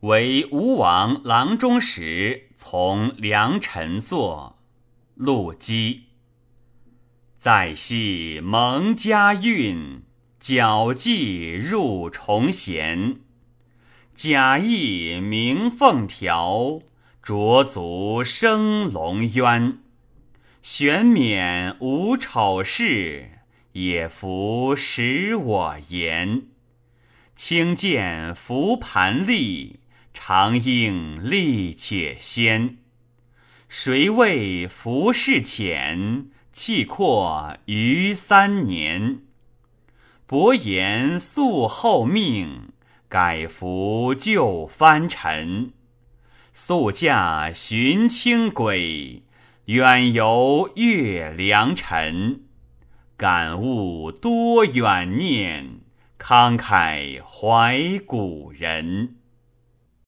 为吴王郎中使，从良臣作。陆机。在昔蒙家运，矫迹入重贤。假意鸣凤条，濯足生龙渊。玄冕无丑事，也服使我言。轻剑拂盘立，长应力且先。谁谓浮世浅？气阔余三年。伯言素厚命，改服旧藩臣。宿驾寻轻轨，远游越良辰。感悟多远念，慷慨怀古人。